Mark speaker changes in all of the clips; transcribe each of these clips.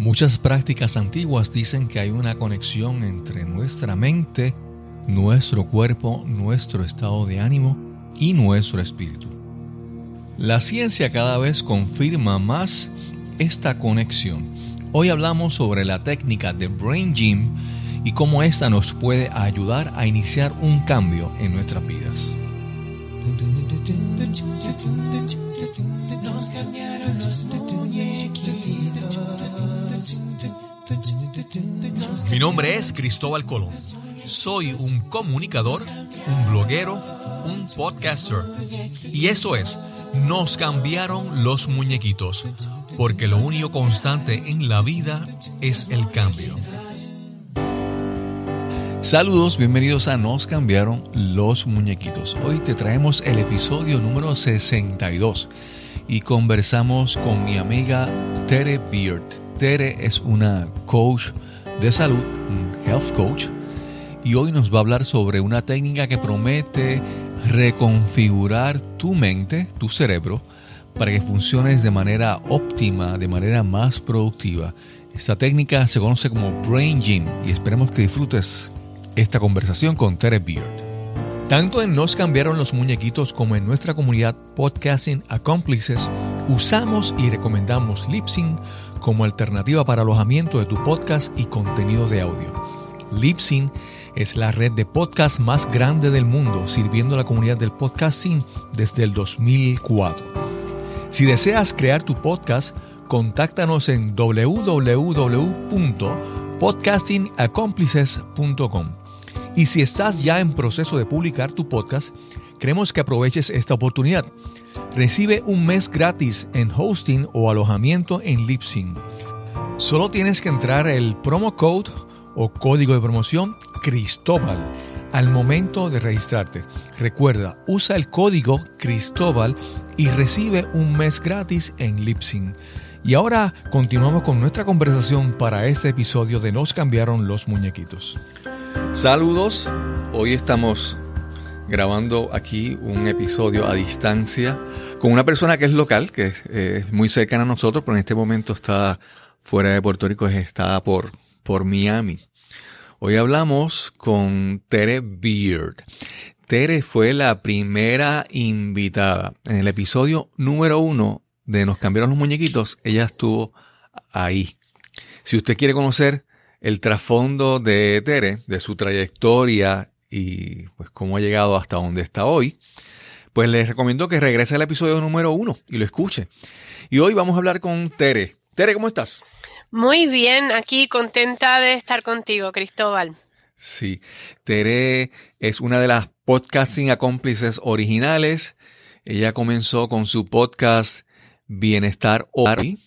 Speaker 1: Muchas prácticas antiguas dicen que hay una conexión entre nuestra mente, nuestro cuerpo, nuestro estado de ánimo y nuestro espíritu. La ciencia cada vez confirma más esta conexión. Hoy hablamos sobre la técnica de Brain Gym y cómo esta nos puede ayudar a iniciar un cambio en nuestras vidas. Mi nombre es Cristóbal Colón. Soy un comunicador, un bloguero, un podcaster. Y eso es, nos cambiaron los muñequitos, porque lo único constante en la vida es el cambio. Saludos, bienvenidos a Nos cambiaron los muñequitos. Hoy te traemos el episodio número 62 y conversamos con mi amiga Tere Beard. Tere es una coach de salud, un health coach, y hoy nos va a hablar sobre una técnica que promete reconfigurar tu mente, tu cerebro, para que funciones de manera óptima, de manera más productiva. Esta técnica se conoce como Brain Gym y esperemos que disfrutes esta conversación con Tere Beard. Tanto en Nos cambiaron los muñequitos como en nuestra comunidad Podcasting Accomplices, usamos y recomendamos Lipsync como alternativa para alojamiento de tu podcast y contenido de audio. Lipsync es la red de podcast más grande del mundo, sirviendo a la comunidad del podcasting desde el 2004. Si deseas crear tu podcast, contáctanos en www.podcastingaccomplices.com. Y si estás ya en proceso de publicar tu podcast, queremos que aproveches esta oportunidad. Recibe un mes gratis en hosting o alojamiento en Lipsync. Solo tienes que entrar el promo code o código de promoción Cristóbal al momento de registrarte. Recuerda, usa el código Cristóbal y recibe un mes gratis en Lipsync. Y ahora continuamos con nuestra conversación para este episodio de Nos cambiaron los muñequitos. Saludos, hoy estamos grabando aquí un episodio a distancia con una persona que es local, que es, muy cercana a nosotros, pero en este momento está fuera de Puerto Rico, está por, por Miami. Hoy hablamos con Tere Beard. Tere fue la primera invitada. En el episodio número uno de Nos cambiaron los muñequitos, ella estuvo ahí. Si usted quiere conocer el trasfondo de Tere, de su trayectoria y pues cómo ha llegado hasta donde está hoy, pues les recomiendo que regrese al episodio número uno y lo escuche. Y hoy vamos a hablar con Tere. Tere, ¿cómo estás?
Speaker 2: Muy bien, aquí contenta de estar contigo, Cristóbal.
Speaker 1: Sí, Tere es una de las podcasting acómplices originales. Ella comenzó con su podcast Bienestar Hoy,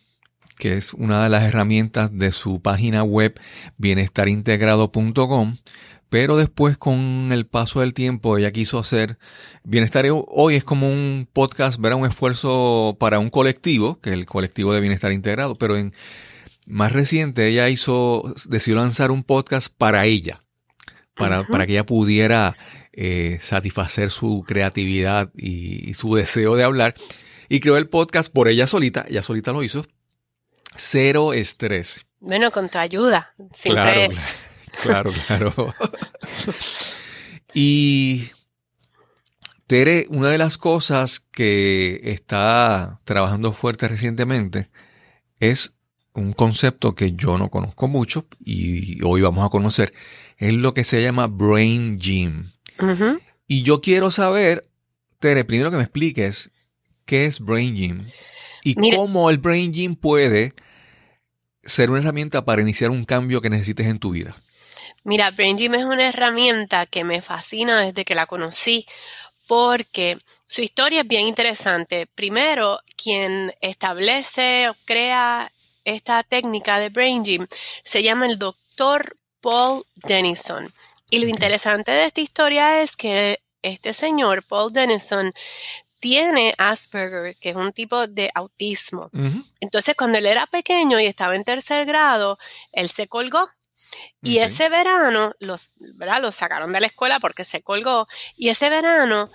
Speaker 1: que es una de las herramientas de su página web bienestarintegrado.com. Pero después, con el paso del tiempo, ella quiso hacer Bienestar Hoy es como un podcast, verá un esfuerzo para un colectivo, que es el colectivo de Bienestar Integrado, pero en más reciente ella hizo, decidió lanzar un podcast para ella, para, para que ella pudiera eh, satisfacer su creatividad y, su deseo de hablar. Y creó el podcast por ella solita, ella solita lo hizo, Cero Estrés.
Speaker 2: Bueno, con tu ayuda.
Speaker 1: Siempre... Claro, claro, claro. y Tere, una de las cosas que está trabajando fuerte recientemente es un concepto que yo no conozco mucho y hoy vamos a conocer. Es lo que se llama Brain Gym. Y yo quiero saber, Tere, primero que me expliques qué es Brain Gym y cómo el Brain Gym puede ser una herramienta para iniciar un cambio que necesites en tu vida.
Speaker 2: Mira, Brain Gym es una herramienta que me fascina desde que la conocí porque su historia es bien interesante. Primero, quien establece o crea esta técnica de Brain Gym se llama el doctor Paul Denison. Y lo interesante de esta historia es que este señor, Paul Denison, tiene Asperger, que es un tipo de autismo. Entonces, cuando él era pequeño y estaba en tercer grado, él se colgó. Y ese verano, los, ¿verdad? Los sacaron de la escuela porque se colgó. Y ese verano,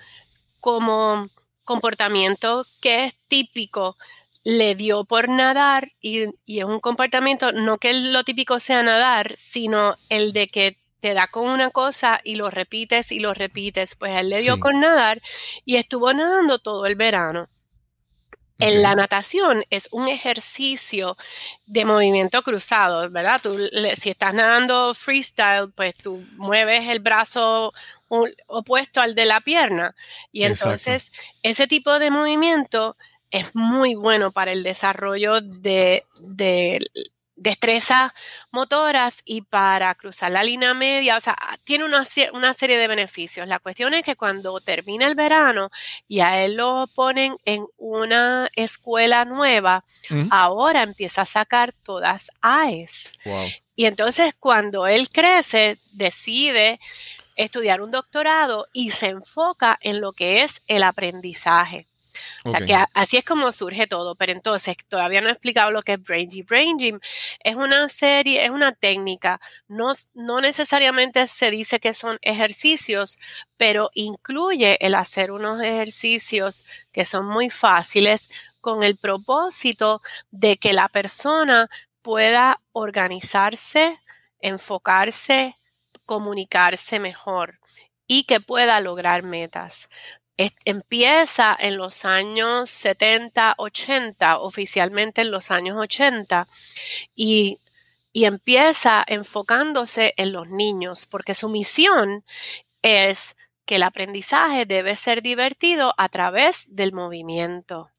Speaker 2: como comportamiento que es típico le dio por nadar y, es un comportamiento, no que lo típico sea nadar, sino el de que te da con una cosa y lo repites y lo repites. Pues él le dio con nadar y estuvo nadando todo el verano. En la natación es un ejercicio de movimiento cruzado, ¿verdad? Tú, si estás nadando freestyle, pues tú mueves el brazo opuesto al de la pierna. Y entonces ese tipo de movimiento es muy bueno para el desarrollo de, de destrezas motoras y para cruzar la línea media, o sea, tiene una, una, serie de beneficios. La cuestión es que cuando termina el verano y a él lo ponen en una escuela nueva, ahora empieza a sacar todas AES. Y entonces cuando él crece, decide estudiar un doctorado y se enfoca en lo que es el aprendizaje. O sea, que así es como surge todo. Pero entonces, todavía no he explicado lo que es Brain Gym. Brain Gym es una serie, es una técnica. No, no necesariamente se dice que son ejercicios, pero incluye el hacer unos ejercicios que son muy fáciles con el propósito de que la persona pueda organizarse, enfocarse, comunicarse mejor y que pueda lograr metas empieza en los años 70, 80, oficialmente en los años 80, y, y empieza enfocándose en los niños, porque su misión es que el aprendizaje debe ser divertido a través del movimiento.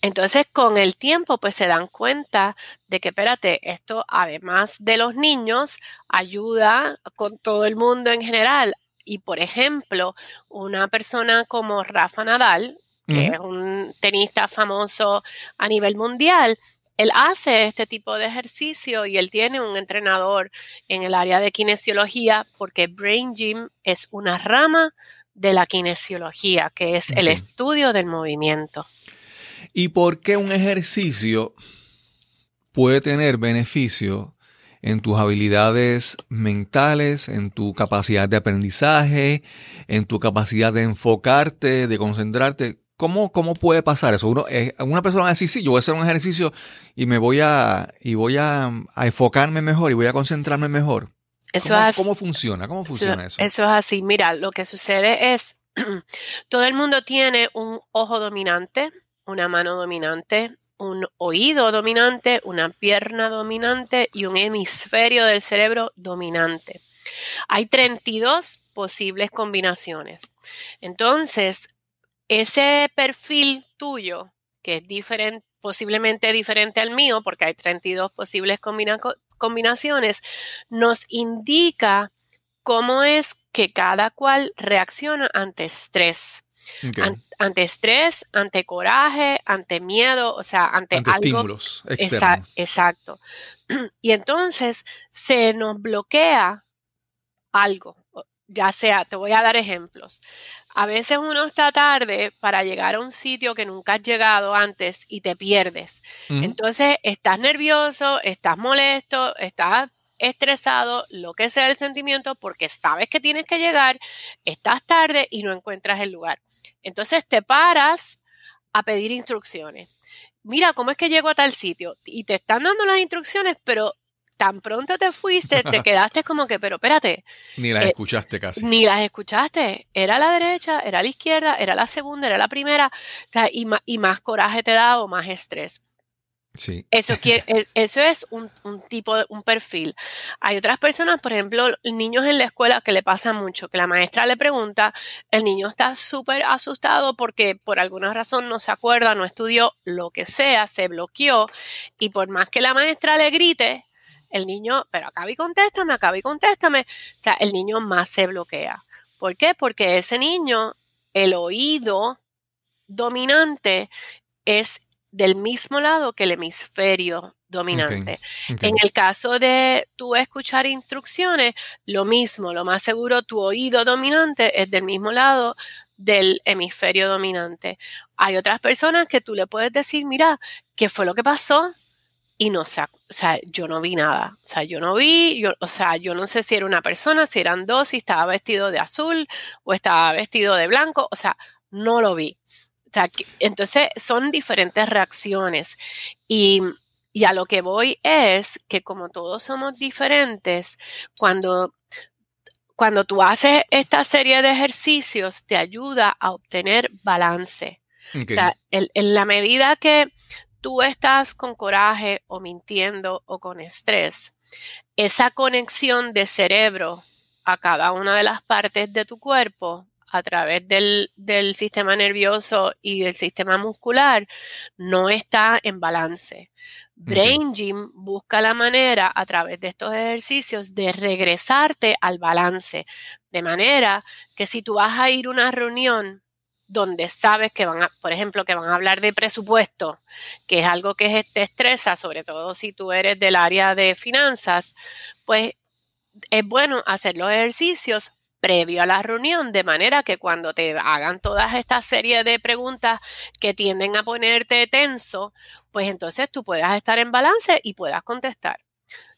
Speaker 2: Entonces, con el tiempo, pues se dan cuenta de que, espérate, esto además de los niños, ayuda con todo el mundo en general y por ejemplo, una persona como Rafa Nadal, que es un tenista famoso a nivel mundial, él hace este tipo de ejercicio y él tiene un entrenador en el área de kinesiología porque Brain Gym es una rama de la kinesiología, que es el estudio del movimiento.
Speaker 1: ¿Y por qué un ejercicio puede tener beneficio en tus habilidades mentales, en tu capacidad de aprendizaje, en tu capacidad de enfocarte, de concentrarte. ¿Cómo, cómo puede pasar eso? Uno, eh, una persona va a decir, sí, yo voy a hacer un ejercicio y me voy a, y voy a, enfocarme mejor y voy a concentrarme mejor. Eso ¿Cómo, ¿Cómo funciona? ¿Cómo funciona eso?
Speaker 2: Eso es así. Mira, lo que sucede es, todo el mundo tiene un ojo dominante, una mano dominante, un oído dominante, una pierna dominante y un hemisferio del cerebro dominante. Hay 32 posibles combinaciones. Entonces, ese perfil tuyo, que es diferente, posiblemente diferente al mío, porque hay 32 posibles combinaciones, nos indica cómo es que cada cual reacciona ante estrés ante estrés, ante coraje, ante miedo, o sea, ante, algo.
Speaker 1: Estímulos externos.
Speaker 2: exacto. Y entonces se nos bloquea algo. Ya sea, te voy a dar ejemplos. A veces uno está tarde para llegar a un sitio que nunca has llegado antes y te pierdes. Entonces estás nervioso, estás molesto, estás estresado, lo que sea el sentimiento, porque sabes que tienes que llegar, estás tarde y no encuentras el lugar. Entonces te paras a pedir instrucciones. Mira, ¿cómo es que llego a tal sitio? Y te están dando las instrucciones, pero tan pronto te fuiste, te quedaste como que, pero espérate.
Speaker 1: Ni las eh, escuchaste casi.
Speaker 2: Ni las escuchaste. Era la derecha, era la izquierda, era la segunda, era la primera. y, y más coraje te da o más estrés. E, eso es un, tipo, un perfil. Hay otras personas, por ejemplo, niños en la escuela que le pasa mucho, que la maestra le pregunta, el niño está súper asustado porque por alguna razón no se acuerda, no estudió, lo que sea, se bloqueó y por más que la maestra le grite, el niño, pero acaba y contéstame, acaba y contéstame, o sea, el niño más se bloquea. ¿Por qué? Porque ese niño, el oído dominante es del mismo lado que el hemisferio dominante. En el caso de tú escuchar instrucciones, lo mismo, lo más seguro, tu oído dominante es del mismo lado del hemisferio dominante. Hay otras personas que tú le puedes decir, mira, ¿qué fue lo que pasó? Y no o sea, yo no vi nada. O sea, yo no vi, yo, o sea, yo no sé si era una persona, si eran dos, si estaba vestido de azul o estaba vestido de blanco, o sea, no lo vi entonces son diferentes reacciones y, y a lo que voy es que como todos somos diferentes, cuando cuando tú haces esta serie de ejercicios, te ayuda a obtener balance. O sea, en, la medida que tú estás con coraje o mintiendo o con estrés, esa conexión de cerebro a cada una de las partes de tu cuerpo a través del, del, sistema nervioso y del sistema muscular no está en balance. Brain Gym busca la manera a través de estos ejercicios de regresarte al balance, de manera que si tú vas a ir a una reunión donde sabes que van a, por ejemplo, que van a hablar de presupuesto, que es algo que te estresa, sobre todo si tú eres del área de finanzas, pues es bueno hacer los ejercicios previo a la reunión, de manera que cuando te hagan todas estas series de preguntas que tienden a ponerte tenso, pues entonces tú puedas estar en balance y puedas contestar.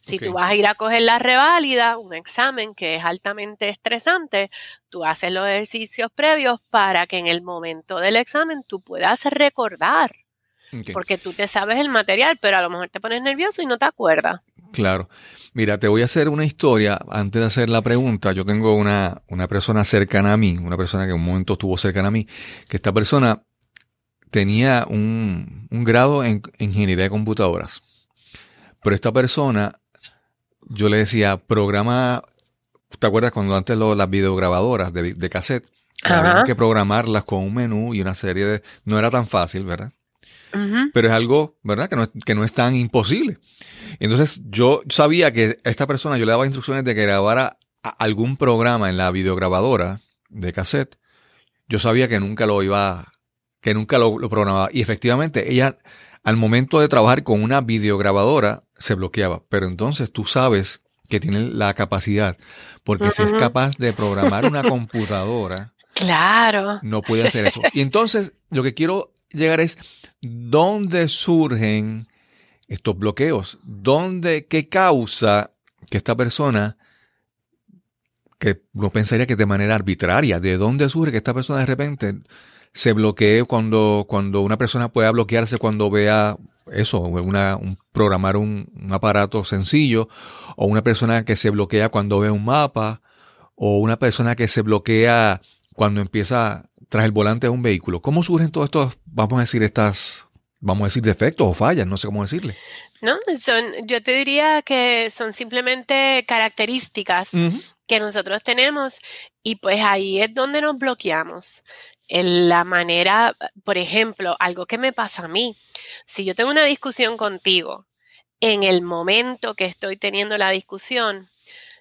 Speaker 2: Si tú vas a ir a coger la reválida, un examen que es altamente estresante, tú haces los ejercicios previos para que en el momento del examen tú puedas recordar. Porque tú te sabes el material, pero a lo mejor te pones nervioso y no te acuerdas.
Speaker 1: Claro. Mira, te voy a hacer una historia antes de hacer la pregunta. Yo tengo una, una persona cercana a mí, una persona que en un momento estuvo cercana a mí, que esta persona tenía un, un grado en ingeniería de computadoras. Pero esta persona, yo le decía, programa, ¿te acuerdas cuando antes lo, las videograbadoras de, de cassette? Había que programarlas con un menú y una serie de... No era tan fácil, ¿verdad? Pero es algo, ¿verdad? Que no, que no es tan imposible. Entonces yo sabía que esta persona yo le daba instrucciones de que grabara algún programa en la videograbadora de cassette. Yo sabía que nunca lo iba, que nunca lo, programaba. Y efectivamente, ella, al momento de trabajar con una videograbadora, se bloqueaba. Pero entonces tú sabes que tiene la capacidad, porque si es capaz de programar una computadora,
Speaker 2: claro,
Speaker 1: no puede hacer eso. Y entonces lo que quiero llegar es dónde surgen estos bloqueos, dónde, qué causa que esta persona, que no pensaría que de manera arbitraria, de dónde surge que esta persona de repente se bloquee cuando, cuando una persona pueda bloquearse cuando vea eso, una, un, programar un, un, aparato sencillo, o una persona que se bloquea cuando ve un mapa, o una persona que se bloquea cuando empieza tras el volante de un vehículo. ¿Cómo surgen todos estos, vamos a decir, estas, vamos a decir, defectos o fallas? No sé cómo decirle.
Speaker 2: No, son, yo te diría que son simplemente características que nosotros tenemos y pues ahí es donde nos bloqueamos. En la manera, por ejemplo, algo que me pasa a mí, si yo tengo una discusión contigo, en el momento que estoy teniendo la discusión,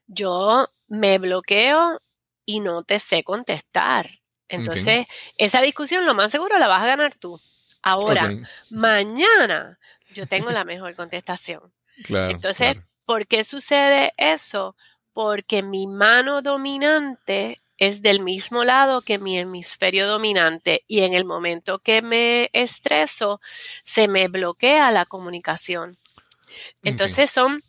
Speaker 2: yo me bloqueo y no te sé contestar. Entonces, esa discusión lo más seguro la vas a ganar tú. Ahora, mañana yo tengo la mejor contestación. Entonces, ¿por qué sucede eso? Porque mi mano dominante es del mismo lado que mi hemisferio dominante y en el momento que me estreso, se me bloquea la comunicación. Entonces son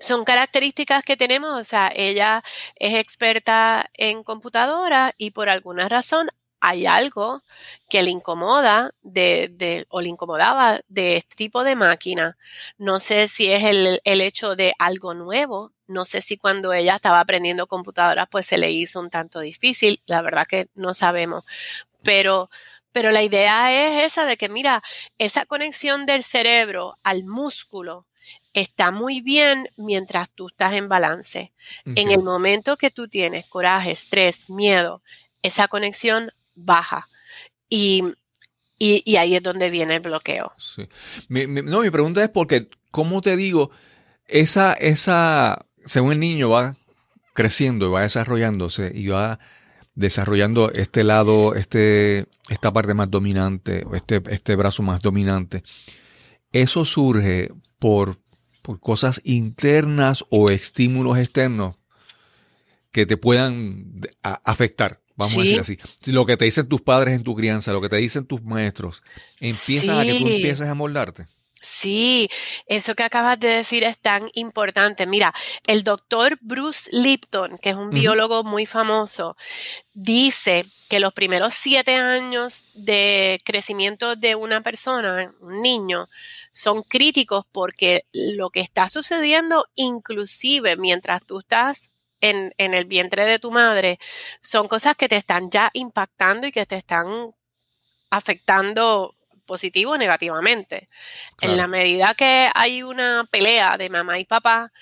Speaker 2: son características que tenemos, o sea, ella es experta en computadora y por alguna razón hay algo que le incomoda de, de, o le incomodaba de este tipo de máquina. No sé si es el, el hecho de algo nuevo, no sé si cuando ella estaba aprendiendo computadoras pues se le hizo un tanto difícil, la verdad que no sabemos, pero pero la idea es esa de que, mira, esa conexión del cerebro al músculo está muy bien mientras tú estás en balance. En el momento que tú tienes coraje, estrés, miedo, esa conexión baja. Y, y, ahí es donde viene el bloqueo.
Speaker 1: no, mi pregunta es porque, ¿cómo te digo? Esa, esa, según el niño va creciendo y va desarrollándose y va desarrollando este lado, este, esta parte más dominante, este, este brazo más dominante. Eso surge por por cosas internas o estímulos externos que te puedan afectar. Vamos a decir así. Lo que te dicen tus padres en tu crianza, lo que te dicen tus maestros, empiezan a que tú empieces a moldarte.
Speaker 2: Sí, eso que acabas de decir es tan importante. Mira, el doctor Bruce Lipton, que es un biólogo muy famoso, dice que los primeros siete años de crecimiento de una persona, un niño, son críticos porque lo que está sucediendo, inclusive mientras tú estás en, en el vientre de tu madre, son cosas que te están ya impactando y que te están afectando positivo o negativamente. En la medida que hay una pelea de mamá y papá,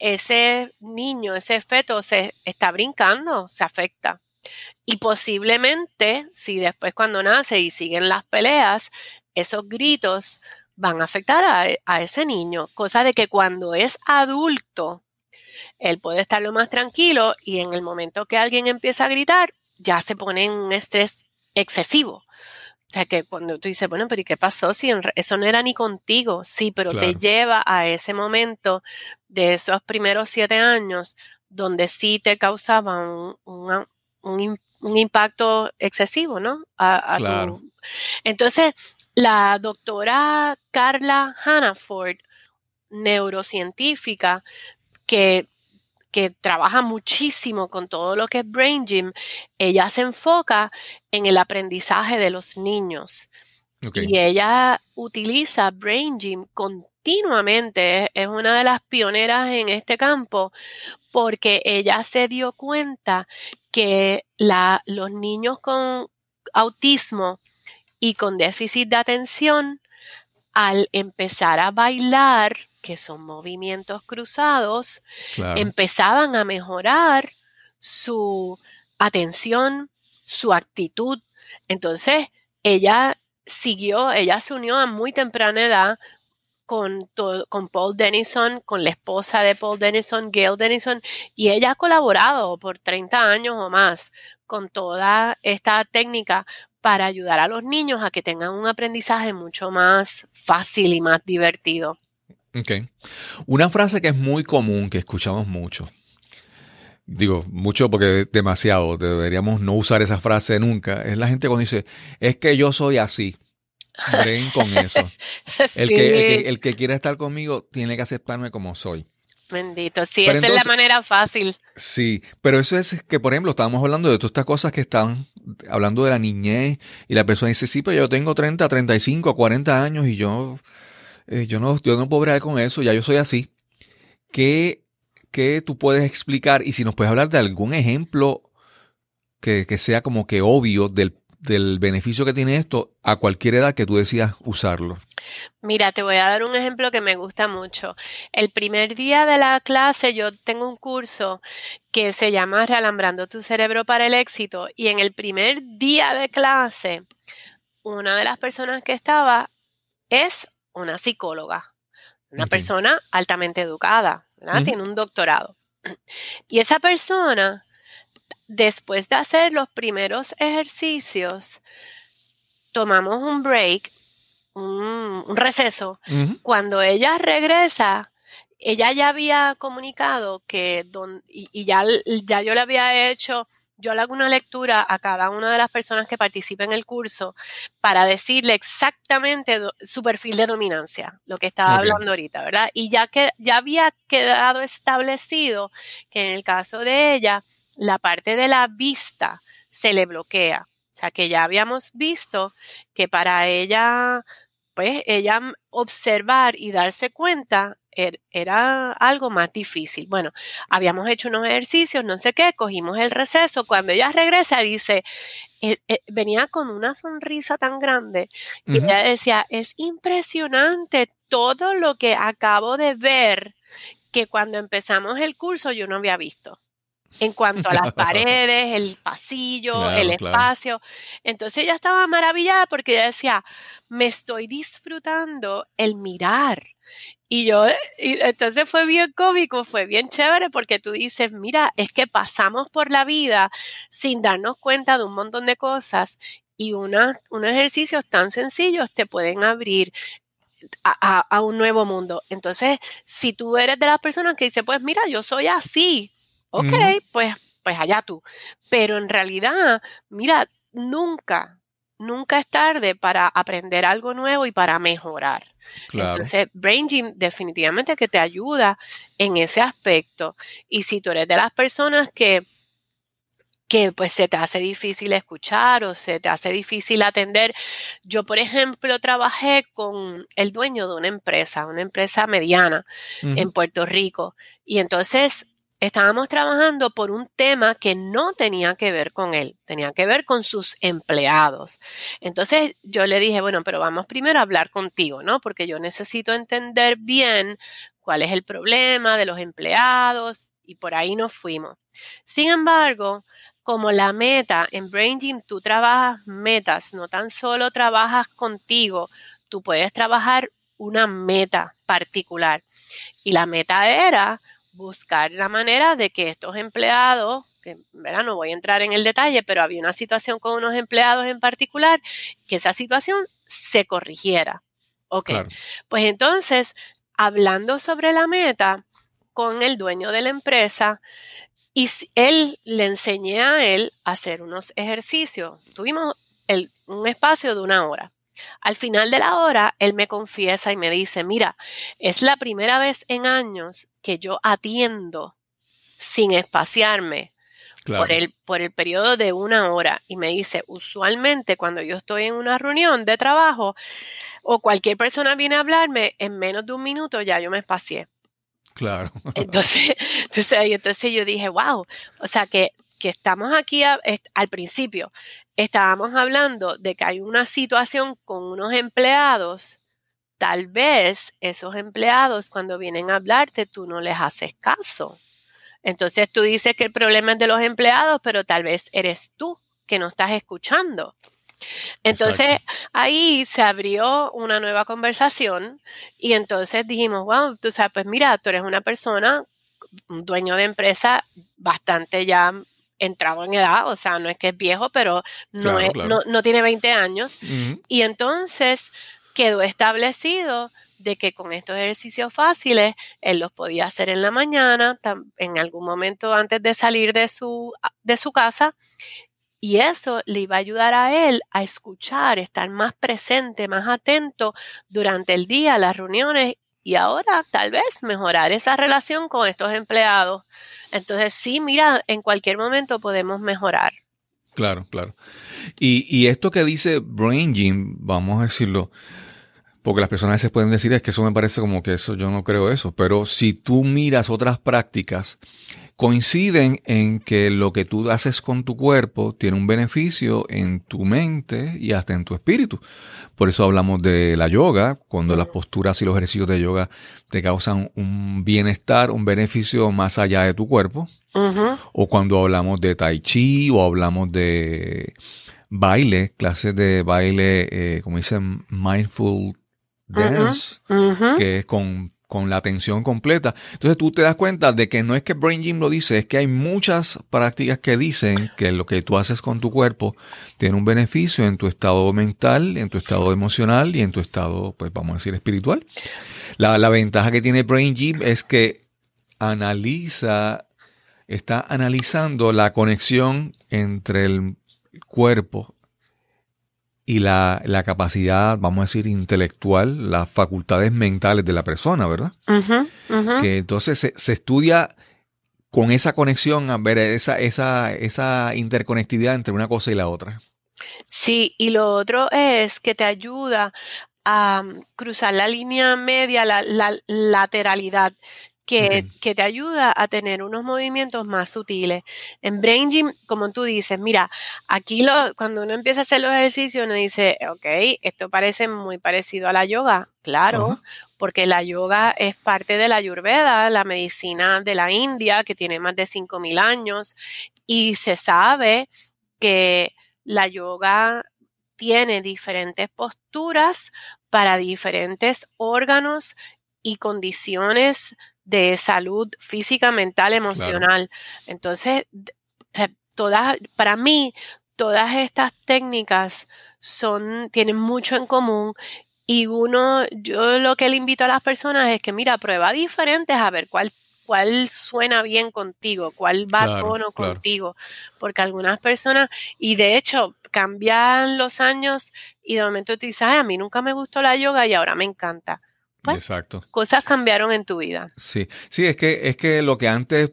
Speaker 2: ese niño, ese feto se está brincando, se afecta. Y posiblemente, si después cuando nace y siguen las peleas, esos gritos van a afectar a, a ese niño, cosa de que cuando es adulto, él puede estar lo más tranquilo y en el momento que alguien empieza a gritar, ya se pone en un estrés excesivo. O sea, que cuando tú dices, bueno, pero ¿y qué pasó? Si eso no era ni contigo, sí, pero te lleva a ese momento de esos primeros siete años donde sí te causaba un, impacto excesivo, ¿no? claro. Entonces, la doctora Carla Hannaford, neurocientífica, que que trabaja muchísimo con todo lo que es Brain Gym, ella se enfoca en el aprendizaje de los niños. Y ella utiliza Brain Gym continuamente, es una de las pioneras en este campo, porque ella se dio cuenta que la, los niños con autismo y con déficit de atención, al empezar a bailar, que son movimientos cruzados, empezaban a mejorar su atención, su actitud. Entonces, ella siguió, ella se unió a muy temprana edad con, con Paul Denison, con la esposa de Paul Denison, Gail Denison, y ella ha colaborado por 30 años o más con toda esta técnica para ayudar a los niños a que tengan un aprendizaje mucho más fácil y más divertido.
Speaker 1: Ok. Una frase que es muy común, que escuchamos mucho. Digo, mucho porque demasiado, deberíamos no usar esa frase nunca. Es la gente cuando dice, es que yo soy así. Ven con eso. el, que, el, que, quiera estar conmigo tiene que aceptarme como soy.
Speaker 2: Bendito, sí, esa es la manera fácil.
Speaker 1: Sí, pero eso es que, por ejemplo, estábamos hablando de todas estas cosas que están hablando de la niñez y la persona dice, sí, pero yo tengo 30, 35, 40 años y yo eh, yo, no, yo no puedo bregar con eso, ya yo soy así. ¿Qué, ¿Qué tú puedes explicar? Y si nos puedes hablar de algún ejemplo que, que sea como que obvio del, del beneficio que tiene esto a cualquier edad que tú decidas usarlo.
Speaker 2: Mira, te voy a dar un ejemplo que me gusta mucho. El primer día de la clase yo tengo un curso que se llama Realambrando tu cerebro para el éxito y en el primer día de clase una de las personas que estaba es una psicóloga, una persona altamente educada, tiene un doctorado. Y esa persona, después de hacer los primeros ejercicios, tomamos un break, un, receso. Cuando ella regresa, ella ya había comunicado que, y, ya, ya yo le había hecho yo le hago una lectura a cada una de las personas que participen en el curso para decirle exactamente su perfil de dominancia, lo que estaba hablando ahorita, ¿verdad? Y ya que ya había quedado establecido que en el caso de ella, la parte de la vista se le bloquea. O sea, que ya habíamos visto que para ella, pues ella observar y darse cuenta era algo más difícil. Bueno, habíamos hecho unos ejercicios, no sé qué, cogimos el receso. Cuando ella regresa, dice, eh, eh, venía con una sonrisa tan grande y ella decía, es impresionante todo lo que acabo de ver que cuando empezamos el curso yo no había visto en cuanto a las paredes, el pasillo, el espacio. Entonces ella estaba maravillada porque ella decía, me estoy disfrutando el mirar y yo, y entonces fue bien cómico, fue bien chévere porque tú dices, mira, es que pasamos por la vida sin darnos cuenta de un montón de cosas y una, unos ejercicios tan sencillos te pueden abrir a, a, un nuevo mundo. Entonces, si tú eres de las personas que dice, pues mira, yo soy así, ok, pues, pues allá tú. Pero en realidad, mira, nunca nunca es tarde para aprender algo nuevo y para mejorar. Entonces, Brain Gym definitivamente que te ayuda en ese aspecto. Y si tú eres de las personas que que pues se te hace difícil escuchar o se te hace difícil atender. Yo, por ejemplo, trabajé con el dueño de una empresa, una empresa mediana en Puerto Rico. Y entonces estábamos trabajando por un tema que no tenía que ver con él, tenía que ver con sus empleados. Entonces yo le dije, bueno, pero vamos primero a hablar contigo, ¿no? Porque yo necesito entender bien cuál es el problema de los empleados y por ahí nos fuimos. Sin embargo, como la meta en Brain tú trabajas metas, no tan solo trabajas contigo, tú puedes trabajar una meta particular. Y la meta era buscar la manera de que estos empleados, que ¿verdad? no voy a entrar en el detalle, pero había una situación con unos empleados en particular, que esa situación se corrigiera. Ok, pues entonces, hablando sobre la meta con el dueño de la empresa, y él le enseñé a él a hacer unos ejercicios. Tuvimos un espacio de una hora. Al final de la hora, él me confiesa y me dice, mira, es la primera vez en años que yo atiendo sin espaciarme por, el, por el periodo de una hora. Y me dice, usualmente cuando yo estoy en una reunión de trabajo o cualquier persona viene a hablarme, en menos de un minuto ya yo me espacié.
Speaker 1: Claro.
Speaker 2: Entonces, entonces, entonces yo dije, wow, o sea que que estamos aquí al principio, estábamos hablando de que hay una situación con unos empleados, tal vez esos empleados cuando vienen a hablarte tú no les haces caso. Entonces tú dices que el problema es de los empleados, pero tal vez eres tú que no estás escuchando. Entonces ahí se abrió una nueva conversación y entonces dijimos, wow, tú sabes, pues mira, tú eres una persona, un dueño de empresa bastante ya entrado en edad, o sea, no es que es viejo, pero no, no, tiene 20 años. Y entonces quedó establecido de que con estos ejercicios fáciles él los podía hacer en la mañana, en algún momento antes de salir de su, de su casa, y eso le iba a ayudar a él a escuchar, estar más presente, más atento durante el día, las reuniones y ahora tal vez mejorar esa relación con estos empleados. Entonces, sí, mira, en cualquier momento podemos mejorar.
Speaker 1: Claro, claro. Y, esto que dice Brain Gym, vamos a decirlo, porque las personas se pueden decir es que eso me parece como que eso, yo no creo eso, pero si tú miras otras prácticas coinciden en que lo que tú haces con tu cuerpo tiene un beneficio en tu mente y hasta en tu espíritu. Por eso hablamos de la yoga, cuando las posturas y los ejercicios de yoga te causan un bienestar, un beneficio más allá de tu cuerpo. O cuando hablamos de tai chi o hablamos de baile, clases de baile, eh, como dicen, mindful dance, que es con con la atención completa. Entonces tú te das cuenta de que no es que Brain Gym lo dice, es que hay muchas prácticas que dicen que lo que tú haces con tu cuerpo tiene un beneficio en tu estado mental, en tu estado emocional y en tu estado, pues vamos a decir, espiritual. La, la ventaja que tiene Brain Gym es que analiza, está analizando la conexión entre el cuerpo y la, la, capacidad, vamos a decir, intelectual, las facultades mentales de la persona, ¿verdad? Que entonces se, se, estudia con esa conexión, a ver, esa, esa, esa interconectividad entre una cosa y la otra.
Speaker 2: Sí, y lo otro es que te ayuda a cruzar la línea media, la, la lateralidad, que, que, te ayuda a tener unos movimientos más sutiles. En Brain Gym, como tú dices, mira, aquí lo, cuando uno empieza a hacer los ejercicios, uno dice, ok, esto parece muy parecido a la yoga. Claro, porque la yoga es parte de la ayurveda, la medicina de la India, que tiene más de 5.000 años, y se sabe que la yoga tiene diferentes posturas para diferentes órganos y condiciones de salud física, mental, emocional. Entonces, todas, para mí, todas estas técnicas son, tienen mucho en común y uno, yo lo que le invito a las personas es que, mira, prueba diferentes a ver cuál cuál suena bien contigo, cuál va a tono contigo, porque algunas personas, y de hecho cambian los años y de momento tú dices, a mí nunca me gustó la yoga y ahora me encanta. Pues,
Speaker 1: Exacto.
Speaker 2: Cosas cambiaron en tu vida.
Speaker 1: Sí, sí, es que, es que lo que antes,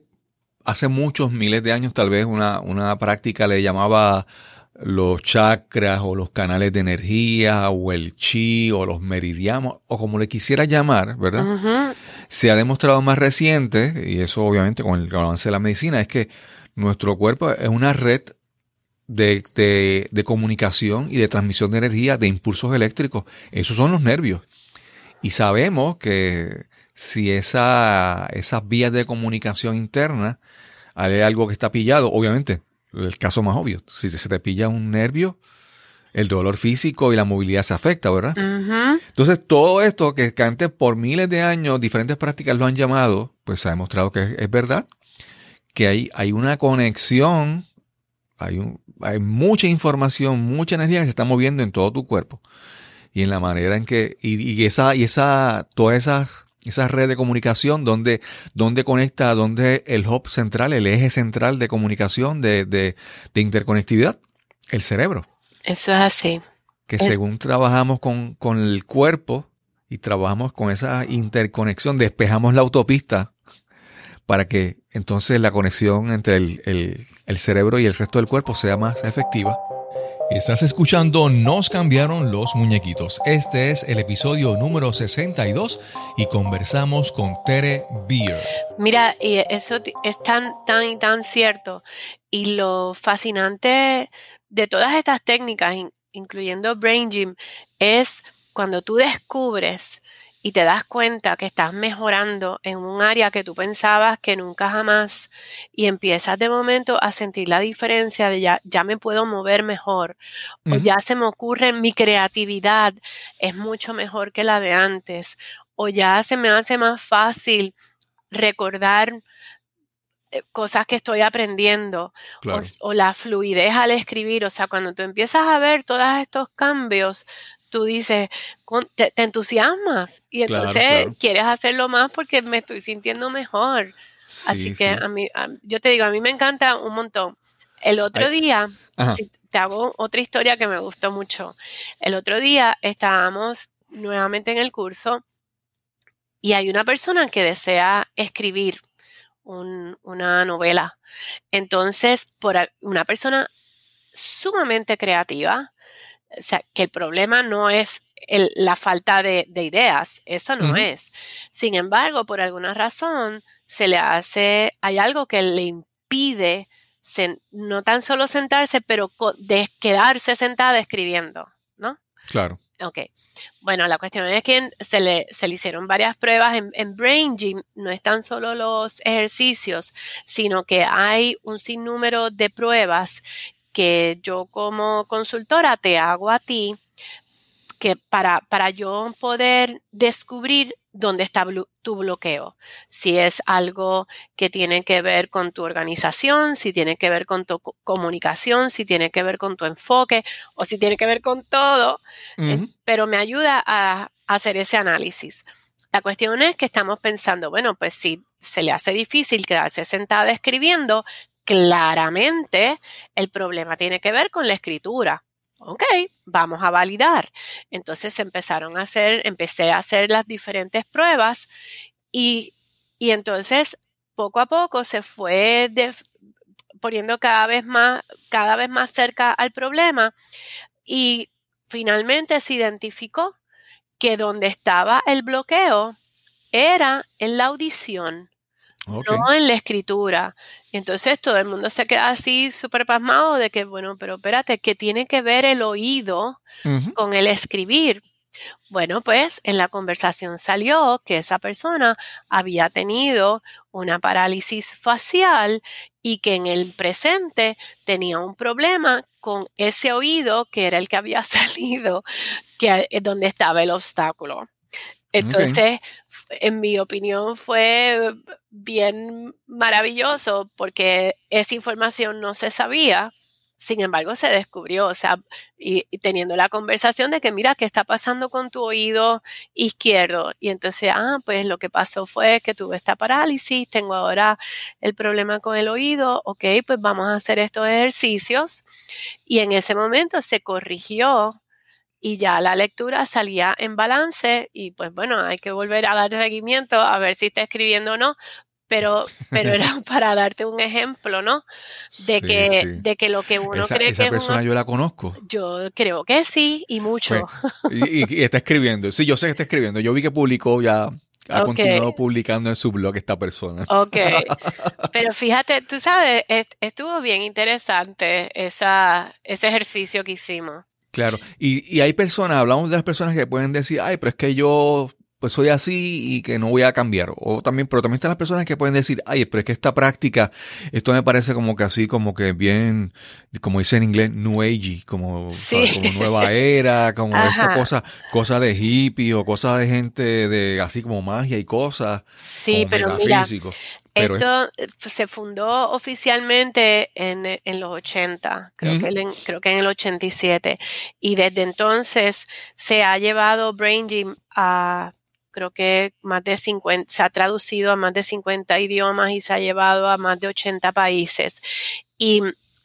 Speaker 1: hace muchos miles de años, tal vez una, una práctica le llamaba los chakras o los canales de energía o el chi o los meridianos o como le quisiera llamar, ¿verdad? Se ha demostrado más reciente, y eso obviamente con el avance de la medicina, es que nuestro cuerpo es una red de, de, comunicación y de transmisión de energía, de impulsos eléctricos. Esos son los nervios. Y sabemos que si esa, esas vías de comunicación interna hay algo que está pillado, obviamente, el caso más obvio. Si se te pilla un nervio, el dolor físico y la movilidad se afecta, ¿verdad? Entonces, todo esto que, antes por miles de años diferentes prácticas lo han llamado, pues se ha demostrado que es, verdad, que hay, hay una conexión, hay, un, hay mucha información, mucha energía que se está moviendo en todo tu cuerpo. Y en la manera en que, y, y esa, y esa, todas esas esa red de comunicación donde, donde conecta, donde el hub central, el eje central de comunicación, de, de, de interconectividad, el cerebro.
Speaker 2: Eso es así.
Speaker 1: Que según trabajamos con, con el cuerpo y trabajamos con esa interconexión, despejamos la autopista para que entonces la conexión entre el, el, el cerebro y el resto del cuerpo sea más efectiva. Estás escuchando Nos cambiaron los muñequitos. Este es el episodio número 62 y conversamos con Tere Beer.
Speaker 2: Mira, y eso es tan, tan tan cierto. Y lo fascinante de todas estas técnicas, incluyendo Brain Gym, es cuando tú descubres y te das cuenta que estás mejorando en un área que tú pensabas que nunca jamás y empiezas de momento a sentir la diferencia de ya, ya me puedo mover mejor o ya se me ocurre mi creatividad es mucho mejor que la de antes o ya se me hace más fácil recordar eh, cosas que estoy aprendiendo o, o, la fluidez al escribir, o sea, cuando tú empiezas a ver todos estos cambios, tú dices, te, entusiasmas y entonces quieres hacerlo más porque me estoy sintiendo mejor. Así que a mí, yo te digo, a mí me encanta un montón. El otro día, te hago otra historia que me gustó mucho. El otro día estábamos nuevamente en el curso y hay una persona que desea escribir una novela. Entonces, por una persona sumamente creativa, o sea, que el problema no es la falta de, ideas, eso no es. Sin embargo, por alguna razón, se le hace, hay algo que le impide no tan solo sentarse, pero de quedarse sentada escribiendo, ¿no?
Speaker 1: Claro.
Speaker 2: Ok. Bueno, la cuestión es que se le, se le hicieron varias pruebas en, en, Brain Gym. No están solo los ejercicios, sino que hay un sinnúmero de pruebas que yo como consultora te hago a ti que para, para yo poder descubrir dónde está tu bloqueo. Si es algo que tiene que ver con tu organización, si tiene que ver con tu comunicación, si tiene que ver con tu enfoque o si tiene que ver con todo, eh, pero me ayuda a, a hacer ese análisis. La cuestión es que estamos pensando, bueno, pues si se le hace difícil quedarse sentada escribiendo, claramente el problema tiene que ver con la escritura. Ok, vamos a validar. Entonces empezaron a hacer, empecé a hacer las diferentes pruebas y, y entonces poco a poco se fue poniendo cada vez más, cada vez más cerca al problema y finalmente se identificó que donde estaba el bloqueo era en la audición no en la escritura. Entonces todo el mundo se queda así súper pasmado de que, bueno, pero espérate, ¿qué tiene que ver el oído con el escribir? Bueno, pues en la conversación salió que esa persona había tenido una parálisis facial y que en el presente tenía un problema con ese oído que era el que había salido, que es donde estaba el obstáculo. Entonces, en mi opinión, fue bien maravilloso porque esa información no se sabía. Sin embargo, se descubrió, o sea, y, teniendo la conversación de que, mira, ¿qué está pasando con tu oído izquierdo? Y entonces, ah, pues lo que pasó fue que tuve esta parálisis, tengo ahora el problema con el oído, ok, pues vamos a hacer estos ejercicios. Y en ese momento se corrigió y ya la lectura salía en balance y pues bueno, hay que volver a dar seguimiento a ver si está escribiendo o no, pero, pero era para darte un ejemplo, ¿no? De, que, de que lo que uno cree
Speaker 1: esa
Speaker 2: que
Speaker 1: persona yo la conozco.
Speaker 2: Yo creo que sí, y mucho.
Speaker 1: y, está escribiendo. Sí, yo sé que está escribiendo. Yo vi que publicó ya. Ha continuado publicando en su blog esta persona.
Speaker 2: Ok. Pero fíjate, tú sabes, estuvo bien interesante esa, ese ejercicio que hicimos.
Speaker 1: Claro, y, y hay personas, hablamos de las personas que pueden decir, ay, pero es que yo pues soy así y que no voy a cambiar. O también, pero también están las personas que pueden decir, ay, pero es que esta práctica, esto me parece como que así, como que bien, como dice en inglés, new age, como, como nueva era, como esta cosa, cosas de hippie o cosas de gente de así como magia y cosas.
Speaker 2: Sí, pero mira, esto eh, se fundó oficialmente en, en los 80, creo, que en, creo que en el 87, y desde entonces se ha llevado Brain Gym a creo que más de 50, se ha traducido a más de 50 idiomas y se ha llevado a más de 80 países. Y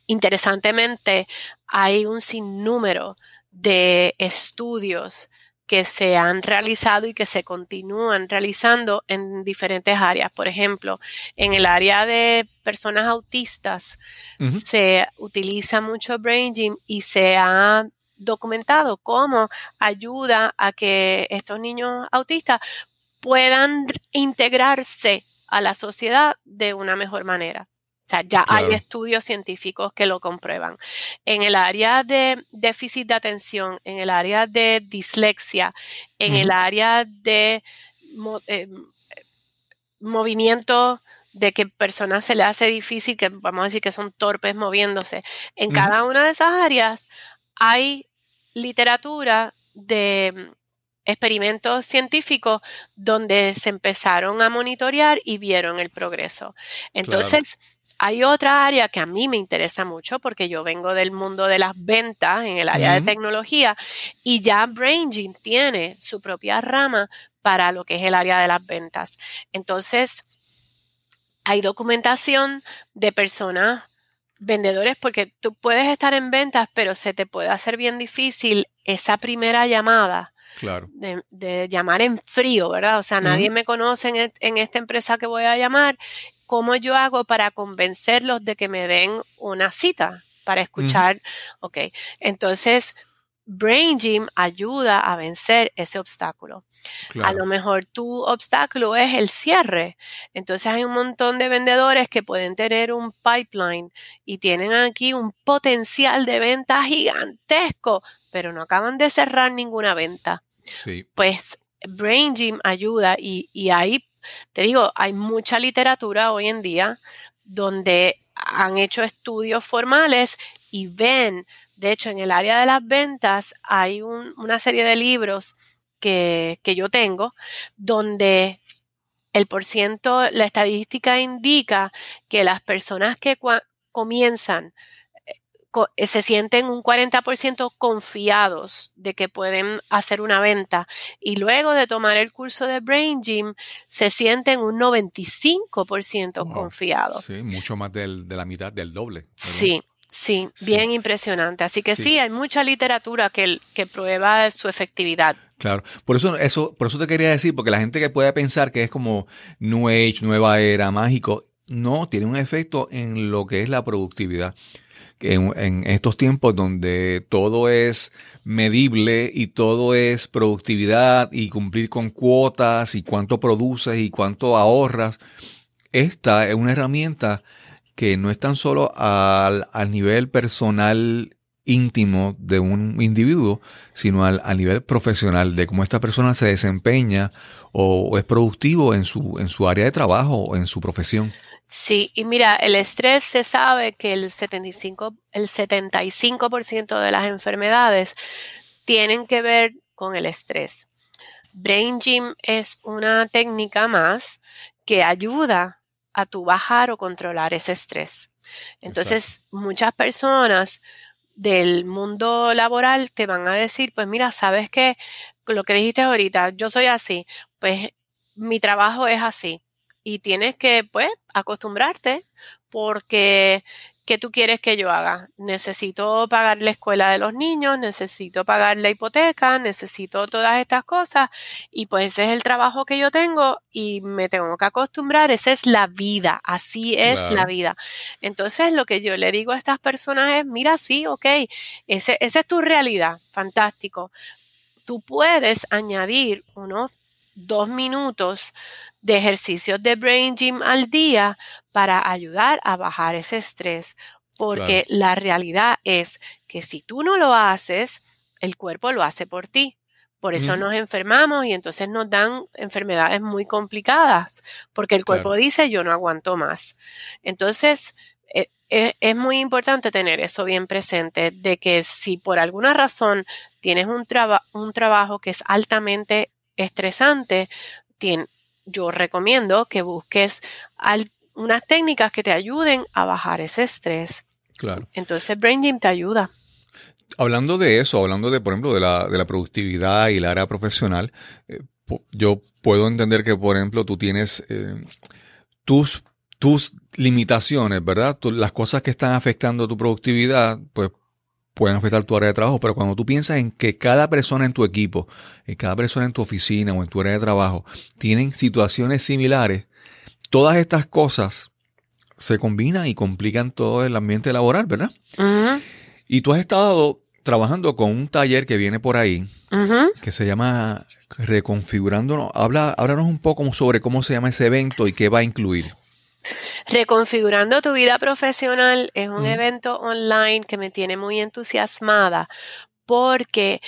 Speaker 2: interesantemente, hay un sinnúmero de estudios que se han realizado y que se continúan realizando en diferentes áreas. Por ejemplo, en el área de personas autistas se utiliza mucho Brain Gym y se ha documentado cómo ayuda a que estos niños autistas puedan integrarse a la sociedad de una mejor manera. O sea, ya hay estudios científicos que lo comprueban. En el área de déficit de atención, en el área de dislexia, en el área de eh, movimiento de que personas se le hace difícil, que vamos a decir que son torpes moviéndose. En cada una de esas áreas hay literatura de mm, experimentos científicos donde se empezaron a monitorear y vieron el progreso. Entonces, hay otra área que a mí me interesa mucho porque yo vengo del mundo de las ventas en el área de tecnología y ya BrainGym tiene su propia rama para lo que es el área de las ventas. Entonces, hay documentación de personas vendedores porque tú puedes estar en ventas, pero se te puede hacer bien difícil esa primera llamada.
Speaker 1: Claro.
Speaker 2: De, llamar en frío, ¿verdad? O sea, nadie me conoce en, en, esta empresa que voy a llamar. ¿Cómo yo hago para convencerlos de que me den una cita para escuchar? Ok, entonces Brain Gym ayuda a vencer ese obstáculo. A lo mejor tu obstáculo es el cierre. Entonces hay un montón de vendedores que pueden tener un pipeline y tienen aquí un potencial de venta gigantesco, pero no acaban de cerrar ninguna venta. Pues Brain Gym ayuda y, y ahí, te digo, hay mucha literatura hoy en día donde han hecho estudios formales y ven de hecho, en el área de las ventas hay una serie de libros que, yo tengo donde el porciento, la estadística indica que las personas que comienzan se sienten un 40% confiados de que pueden hacer una venta y luego de tomar el curso de Brain Gym se sienten un 95% confiados.
Speaker 1: Sí, mucho más de la mitad, del doble.
Speaker 2: Sí, Sí, bien impresionante. Así que sí. hay mucha literatura que, que prueba su efectividad.
Speaker 1: Claro, por eso, eso, por eso te quería decir, porque la gente que puede pensar que es como New Age, nueva era, mágico, no, tiene un efecto en lo que es la productividad. En, estos tiempos donde todo es medible y todo es productividad y cumplir con cuotas y cuánto produces y cuánto ahorras, esta es una herramienta que no es tan solo al, nivel personal íntimo de un individuo, sino al, nivel profesional, de cómo esta persona se desempeña o, es productivo en su, en su área de trabajo o en su profesión.
Speaker 2: Sí, y mira, el estrés se sabe que el 75%, el 75 de las enfermedades tienen que ver con el estrés. Brain Gym es una técnica más que ayuda a tu bajar o controlar ese estrés. Entonces, muchas personas del mundo laboral te van a decir, pues mira, sabes que lo que dijiste ahorita, yo soy así, pues mi trabajo es así y tienes que, pues, acostumbrarte porque ¿qué tú quieres que yo haga? Necesito pagar la escuela de los niños, necesito pagar la hipoteca, necesito todas estas cosas y pues ese es el trabajo que yo tengo y me tengo que acostumbrar, esa es la vida, así es la vida. Entonces lo que yo le digo a estas personas es, mira, sí, ok, ese, esa es tu realidad, fantástico. Tú puedes añadir unos dos minutos de ejercicios de brain gym al día para ayudar a bajar ese estrés. Porque la realidad es que si tú no lo haces, el cuerpo lo hace por ti. Por eso nos enfermamos y entonces nos dan enfermedades muy complicadas, porque el cuerpo dice yo no aguanto más. Entonces, e, e, es muy importante tener eso bien presente, de que si por alguna razón tienes un, un trabajo que es altamente estresante, yo recomiendo que busques unas técnicas que te ayuden a bajar ese estrés.
Speaker 1: Claro.
Speaker 2: Entonces, Brain Gym te ayuda.
Speaker 1: Hablando de eso, hablando de, por ejemplo, de la, de la productividad y la área profesional, eh, yo puedo entender que, por ejemplo, tú tienes eh, tus, tus limitaciones, ¿verdad? las cosas que están afectando tu productividad, pues pueden afectar tu área de trabajo, pero cuando tú piensas en que cada persona en tu equipo, en cada persona en tu oficina o en tu área de trabajo tienen situaciones similares, todas estas cosas se combinan y complican todo el ambiente laboral, ¿verdad? Y tú has estado trabajando con un taller que viene por ahí, que se llama Reconfigurándonos. Habla, háblanos un poco sobre cómo se llama ese evento y qué va a incluir.
Speaker 2: Reconfigurando tu vida profesional es un evento online que me tiene muy entusiasmada porque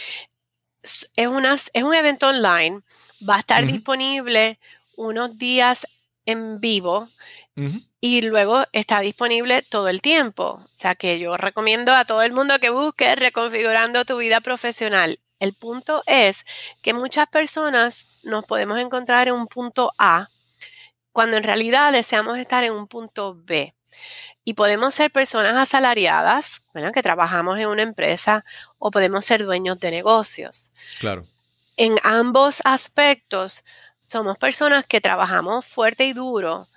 Speaker 2: es, una, es un evento online, va a estar disponible unos días en vivo y luego está disponible todo el tiempo. O sea que yo recomiendo a todo el mundo que busque reconfigurando tu vida profesional. El punto es que muchas personas nos podemos encontrar en un punto A cuando en realidad deseamos estar en un punto B. Y podemos ser personas asalariadas, que trabajamos en una empresa, o podemos ser dueños de negocios.
Speaker 1: Claro.
Speaker 2: En ambos aspectos, somos personas que trabajamos fuerte y duro.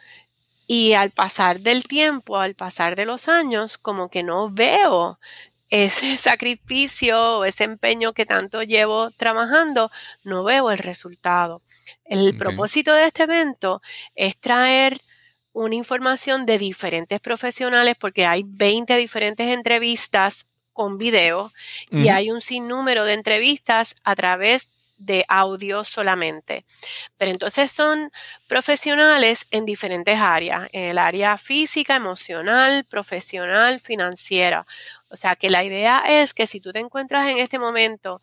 Speaker 2: Y al pasar del tiempo, al pasar de los años, como que no veo ese sacrificio o ese empeño que tanto llevo trabajando, no veo el resultado. El propósito de este evento es traer una información de diferentes profesionales porque hay 20 diferentes entrevistas con video y hay un sinnúmero de entrevistas a través de audio solamente. Pero entonces son profesionales en diferentes áreas, en el área física, emocional, profesional, financiera. O sea que la idea es que si tú te encuentras en este momento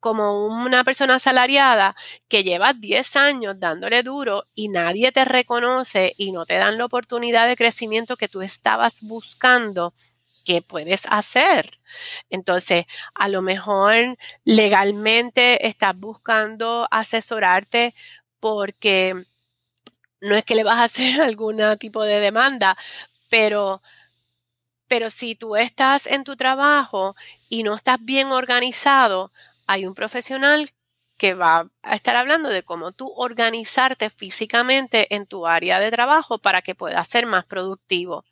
Speaker 2: como una persona asalariada que lleva 10 años dándole duro y nadie te reconoce y no te dan la oportunidad de crecimiento que tú estabas buscando, ¿qué puedes hacer? Entonces, a lo mejor legalmente estás buscando asesorarte porque no es que le vas a hacer algún tipo de demanda, pero pero si tú estás en tu trabajo y no estás bien organizado, hay un profesional que va a estar hablando de cómo tú organizarte físicamente en tu área de trabajo para que puedas ser más productivo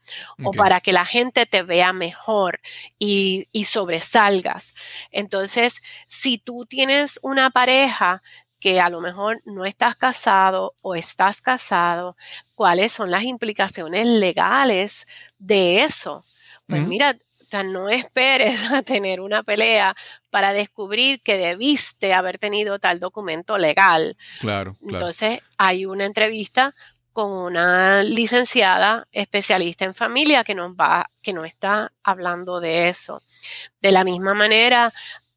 Speaker 2: o para que la gente te vea mejor y, y, sobresalgas. Entonces, si tú tienes una pareja que a lo mejor no estás casado o estás casado, ¿cuáles son las implicaciones legales de eso? Pues mira, no esperes a tener una pelea para descubrir que debiste haber tenido tal documento legal.
Speaker 1: Claro.
Speaker 2: Entonces, hay una entrevista con una licenciada especialista en familia que nos va, que nos está hablando de eso. De la misma manera,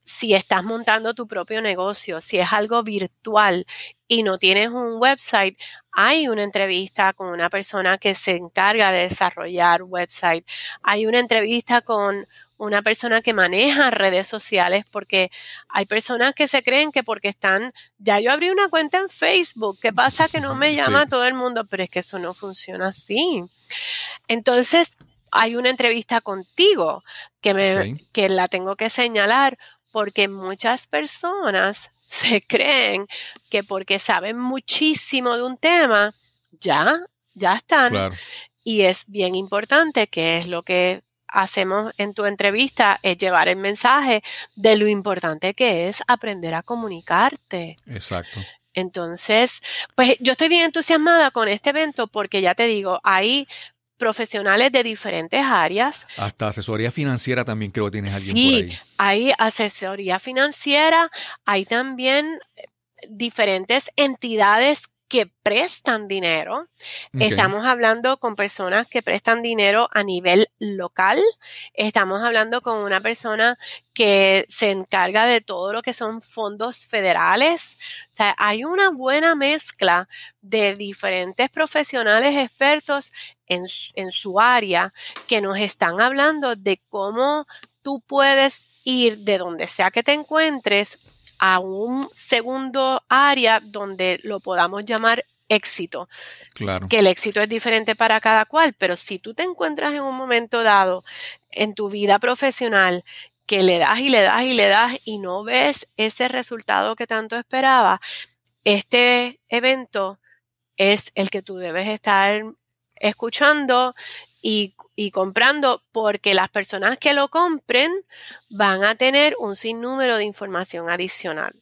Speaker 2: si estás montando tu propio negocio, si es algo virtual y no tienes un website, hay una entrevista con una persona que se encarga de desarrollar website. Hay una entrevista con una persona que maneja redes sociales, porque hay personas que se creen que porque están, ya yo abrí una cuenta en Facebook, ¿qué pasa que no me llama todo el mundo? Pero es que eso no funciona así. Entonces, hay una entrevista contigo que, me, que la tengo que señalar porque muchas personas se creen que porque saben muchísimo de un tema, ya, ya están. Y es bien importante, que es lo que hacemos en tu entrevista, es llevar el mensaje de lo importante que es aprender a comunicarte.
Speaker 1: Exacto.
Speaker 2: Entonces, pues yo estoy bien entusiasmada con este evento porque ya te digo, hay profesionales de diferentes áreas.
Speaker 1: Hasta asesoría financiera también creo que tienes alguien
Speaker 2: sí,
Speaker 1: por ahí.
Speaker 2: hay asesoría financiera, hay también diferentes entidades que prestan dinero. Estamos hablando con personas que prestan dinero a nivel local. Estamos hablando con una persona que se encarga de todo lo que son fondos federales. O sea, hay una buena mezcla de diferentes profesionales expertos en, en su área que nos están hablando de cómo tú puedes ir de donde sea que te encuentres a un segundo área donde lo podamos llamar éxito.
Speaker 1: Claro.
Speaker 2: Que el éxito es diferente para cada cual, pero si tú te encuentras en un momento dado en tu vida profesional que le das y le das y le das y no ves ese resultado que tanto esperaba, este evento es el que tú debes estar escuchando y, comprando porque las personas que lo compren van a tener un sinnúmero de información adicional.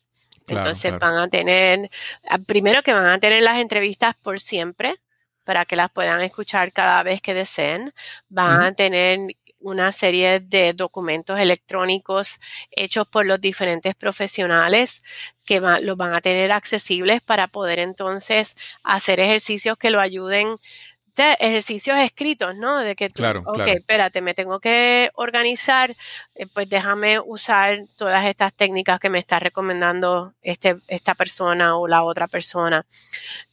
Speaker 2: Entonces van a tener, ah, primero que van a tener las entrevistas por siempre para que las puedan escuchar cada vez que deseen. Van a tener una serie de documentos electrónicos hechos por los diferentes profesionales que los van a tener accesibles para poder entonces hacer ejercicios que lo ayuden ejercicios escritos, ¿no? De que tú,
Speaker 1: claro,
Speaker 2: ok, espérate, me tengo que organizar, eh, pues déjame usar todas estas técnicas que me está recomendando este, esta persona o la otra persona.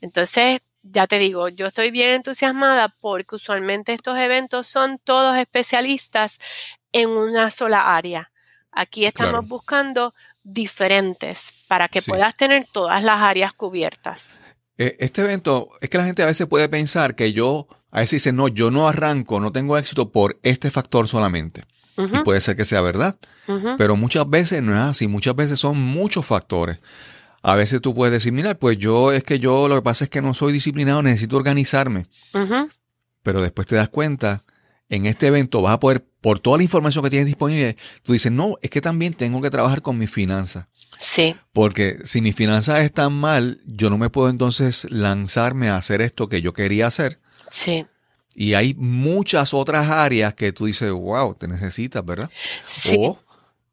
Speaker 2: Entonces, ya te digo, yo estoy bien entusiasmada porque usualmente estos eventos son todos especialistas en una sola área. Aquí estamos buscando diferentes para que puedas tener todas las áreas cubiertas.
Speaker 1: Eh, este evento, es que la gente a veces puede pensar que yo, a veces dice, no, yo no arranco, no tengo éxito por este factor solamente. Y puede ser que sea verdad, pero muchas veces no es así, muchas veces son muchos factores. A veces tú puedes decir, mira, pues yo es que yo lo que pasa es que no soy disciplinado, necesito organizarme. Pero después te das cuenta, en este evento vas a poder, por toda la información que tienes disponible, tú dices, no, es que también tengo que trabajar con mis finanzas.
Speaker 2: Sí.
Speaker 1: Porque si mis finanzas están mal, yo no me puedo entonces lanzarme a hacer esto que yo quería hacer.
Speaker 2: Sí.
Speaker 1: Y hay muchas otras áreas que tú dices, wow, te necesitas, ¿verdad?
Speaker 2: Sí.
Speaker 1: O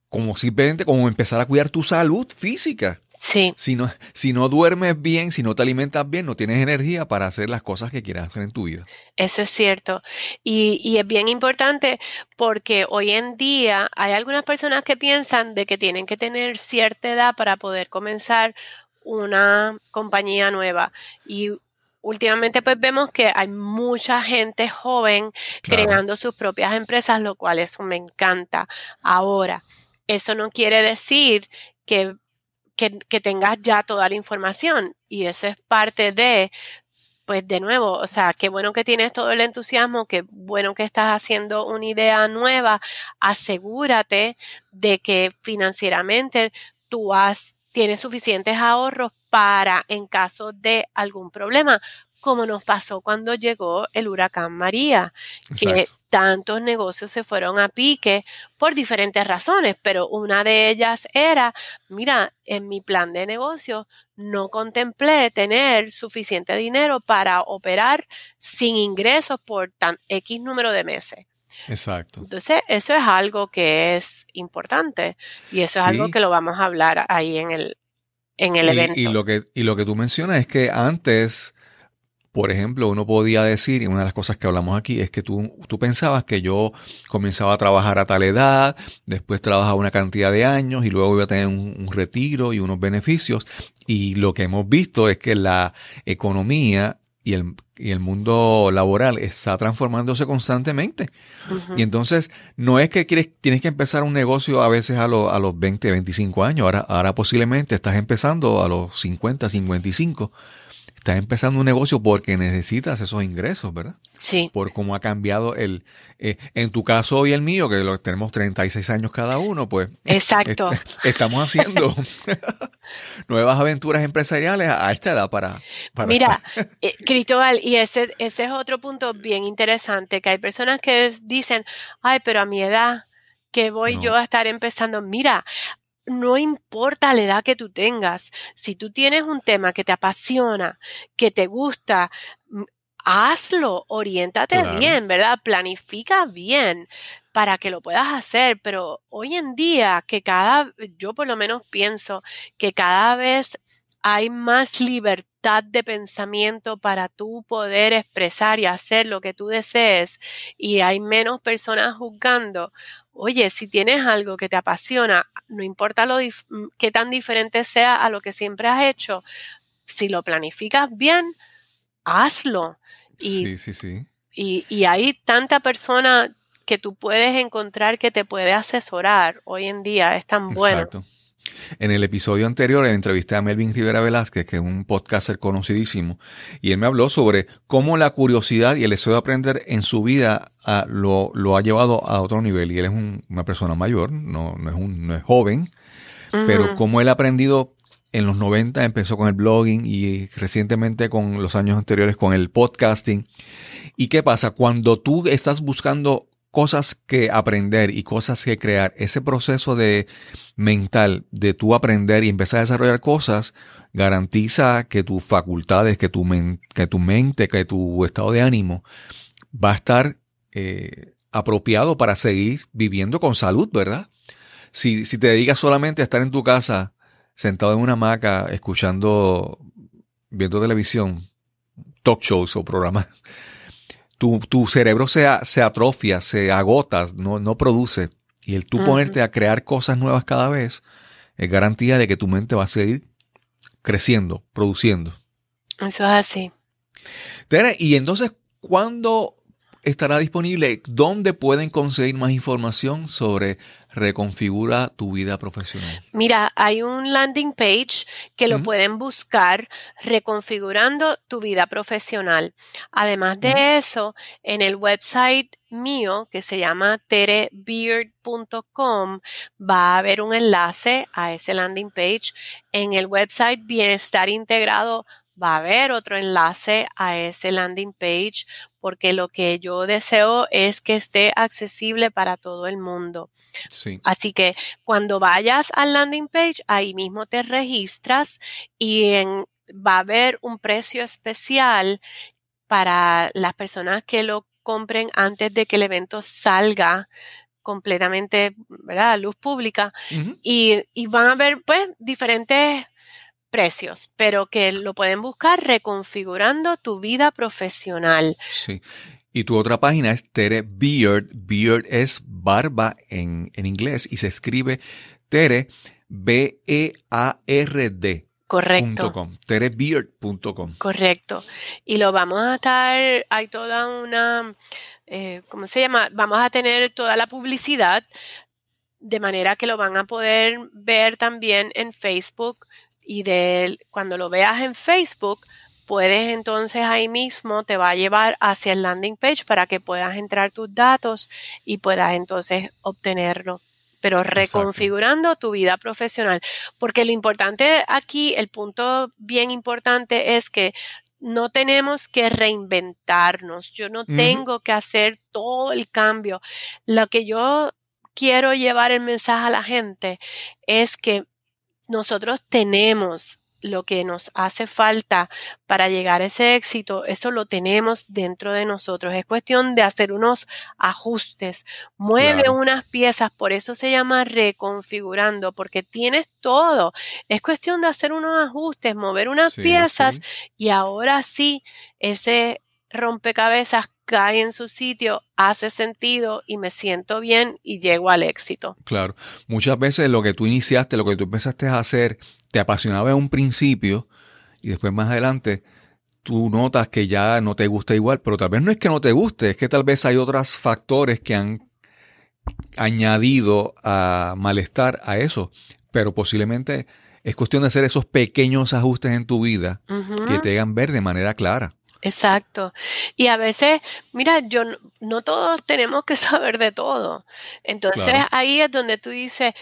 Speaker 1: como simplemente como empezar a cuidar tu salud física.
Speaker 2: Sí.
Speaker 1: Si no, si no duermes bien, si no te alimentas bien, no tienes energía para hacer las cosas que quieras hacer en tu vida.
Speaker 2: Eso es cierto. Y, y, es bien importante porque hoy en día hay algunas personas que piensan de que tienen que tener cierta edad para poder comenzar una compañía nueva. Y últimamente pues vemos que hay mucha gente joven creando sus propias empresas, lo cual eso me encanta. Ahora, eso no quiere decir que que, tengas ya toda la información. Y eso es parte de, pues de nuevo, o sea, qué bueno que tienes todo el entusiasmo, qué bueno que estás haciendo una idea nueva, asegúrate de que financieramente tú has, tienes suficientes ahorros para en caso de algún problema, como nos pasó cuando llegó el huracán María, que tantos negocios se fueron a pique por diferentes razones, pero una de ellas era, mira, en mi plan de negocio no contemplé tener suficiente dinero para operar sin ingresos por tan X número de meses.
Speaker 1: Exacto.
Speaker 2: Entonces, eso es algo que es importante y eso es algo que lo vamos a hablar ahí en el, en el evento.
Speaker 1: Y lo, que, y lo que tú mencionas es que antes por ejemplo, uno podía decir, y una de las cosas que hablamos aquí es que tú, tú pensabas que yo comenzaba a trabajar a tal edad, después trabajaba una cantidad de años y luego iba a tener un, retiro y unos beneficios. Y lo que hemos visto es que la economía y el, y el mundo laboral está transformándose constantemente. Y entonces no es que quieres, tienes que empezar un negocio a veces a, a los 20, 25 años, ahora, ahora posiblemente estás empezando a los 50, 55 estás empezando un negocio porque necesitas esos ingresos, ¿verdad?
Speaker 2: Sí.
Speaker 1: Por cómo ha cambiado el, eh, en tu caso y el mío, que lo, tenemos 36 años cada uno, pues.
Speaker 2: Exacto.
Speaker 1: estamos haciendo nuevas aventuras empresariales a esta edad para.
Speaker 2: Mira, eh, Cristóbal, y ese, ese es otro punto bien interesante, que hay personas que dicen, ay, pero a mi edad, que voy yo a estar empezando. Mira, no importa la edad que tú tengas, si tú tienes un tema que te apasiona, que te gusta, mm, hazlo, oriéntate bien, ¿verdad? Planifica bien para que lo puedas hacer, pero hoy en día que cada, yo por lo menos pienso que cada vez hay más libertad de pensamiento para tú poder expresar y hacer lo que tú desees y hay menos personas juzgando. Oye, si tienes algo que te apasiona, no importa lo mm, qué tan diferente sea a lo que siempre has hecho, si lo planificas bien, hazlo.
Speaker 1: Y, sí, sí, sí.
Speaker 2: Y, y hay tanta persona que tú puedes encontrar que te puede asesorar hoy en día, es tan bueno. Exacto.
Speaker 1: En el episodio anterior entrevisté a Melvin Rivera Velázquez, que es un podcaster conocidísimo, y él me habló sobre cómo la curiosidad y el deseo de aprender en su vida ah, lo, ha llevado a otro nivel. Y él es una persona mayor, no, no, es, un, no es joven, pero cómo él ha aprendido en los 90, empezó con el blogging y recientemente con los años anteriores con el podcasting. ¿Y qué pasa? Cuando tú estás buscando cosas que aprender y cosas que crear, ese proceso de mental de tú aprender y empezar a desarrollar cosas, garantiza que tus facultades, que tu, que tu mente, que tu estado de ánimo va a estar eh, apropiado para seguir viviendo con salud, ¿verdad? Si, si te dedicas solamente a estar en tu casa, sentado en una hamaca, escuchando, viendo televisión, talk shows o programas, tu, tu cerebro se, se, atrofia, se agota, no, no produce. Y el tú ponerte a crear cosas nuevas cada vez es garantía de que tu mente va a seguir creciendo, produciendo.
Speaker 2: Eso es así.
Speaker 1: Tere, y entonces, ¿cuándo estará disponible? ¿Dónde pueden conseguir más información sobre reconfigura tu vida profesional?
Speaker 2: Mira, hay un landing page que lo pueden buscar reconfigurando tu vida profesional. Además de eso, en el website mío que se llama terebeard.com va a haber un enlace a ese landing page. En el website Bienestar Integrado va a haber otro enlace a ese landing page porque lo que yo deseo es que esté accesible para todo el mundo. Así que cuando vayas al landing page, ahí mismo te registras y va a haber un precio especial para las personas que lo compren antes de que el evento salga completamente ¿verdad? a luz pública y, y, van a haber pues diferentes precios, pero que lo pueden buscar reconfigurando tu vida profesional.
Speaker 1: Sí. Y tu otra página es Tere Beard. Beard es barba en, inglés y se escribe Tere B-E-A-R-D.
Speaker 2: Correcto.
Speaker 1: Terebeard.com.
Speaker 2: Correcto. Y lo vamos a estar, hay toda una, eh, ¿cómo se llama? Vamos a tener toda la publicidad de manera que lo van a poder ver también en Facebook, y de cuando lo veas en Facebook, puedes entonces ahí mismo te va a llevar hacia el landing page para que puedas entrar tus datos y puedas entonces obtenerlo pero reconfigurando tu vida profesional. Porque lo importante aquí, el punto bien importante es que no tenemos que reinventarnos. Yo no tengo que hacer todo el cambio. Lo que yo quiero llevar el mensaje a la gente es que nosotros tenemos lo que nos hace falta para llegar a ese éxito, eso lo tenemos dentro de nosotros. Es cuestión de hacer unos ajustes, mueve unas piezas, por eso se llama reconfigurando, porque tienes todo. Es cuestión de hacer unos ajustes, mover unas piezas y ahora sí, ese rompecabezas cae en su sitio, hace sentido y me siento bien y llego al éxito.
Speaker 1: Claro, muchas veces lo que tú iniciaste, lo que tú empezaste a hacer, te apasionaba en un principio y después más adelante tú notas que ya no te gusta igual, pero tal vez no es que no te guste, es que tal vez hay otros factores que han añadido a malestar a eso, pero posiblemente es cuestión de hacer esos pequeños ajustes en tu vida que te hagan ver de manera clara.
Speaker 2: Exacto. Y a veces, mira, yo no, todos tenemos que saber de todo. Entonces ahí es donde tú dices,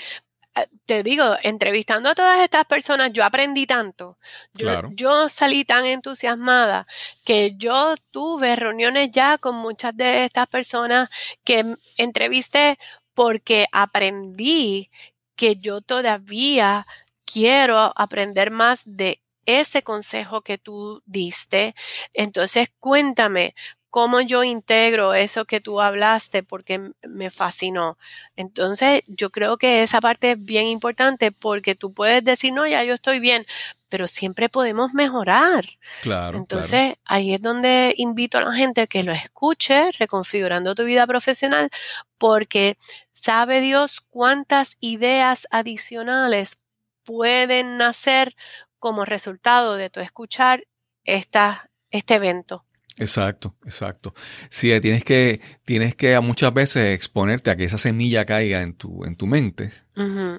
Speaker 2: eh, te digo, entrevistando a todas estas personas, yo aprendí tanto. Yo, yo, salí tan entusiasmada que yo tuve reuniones ya con muchas de estas personas que entrevisté porque aprendí que yo todavía quiero aprender más de ese consejo que tú diste. Entonces, cuéntame cómo yo integro eso que tú hablaste porque me fascinó. Entonces, yo creo que esa parte es bien importante porque tú puedes decir, no, ya yo estoy bien, pero siempre podemos mejorar.
Speaker 1: Claro.
Speaker 2: Entonces, ahí es donde invito a la gente que lo escuche, reconfigurando tu vida profesional, porque sabe Dios cuántas ideas adicionales pueden nacer como resultado de tu escuchar esta, este evento.
Speaker 1: Exacto, exacto. Sí, eh, tienes que, tienes que muchas veces exponerte a que esa semilla caiga en tu, en tu mente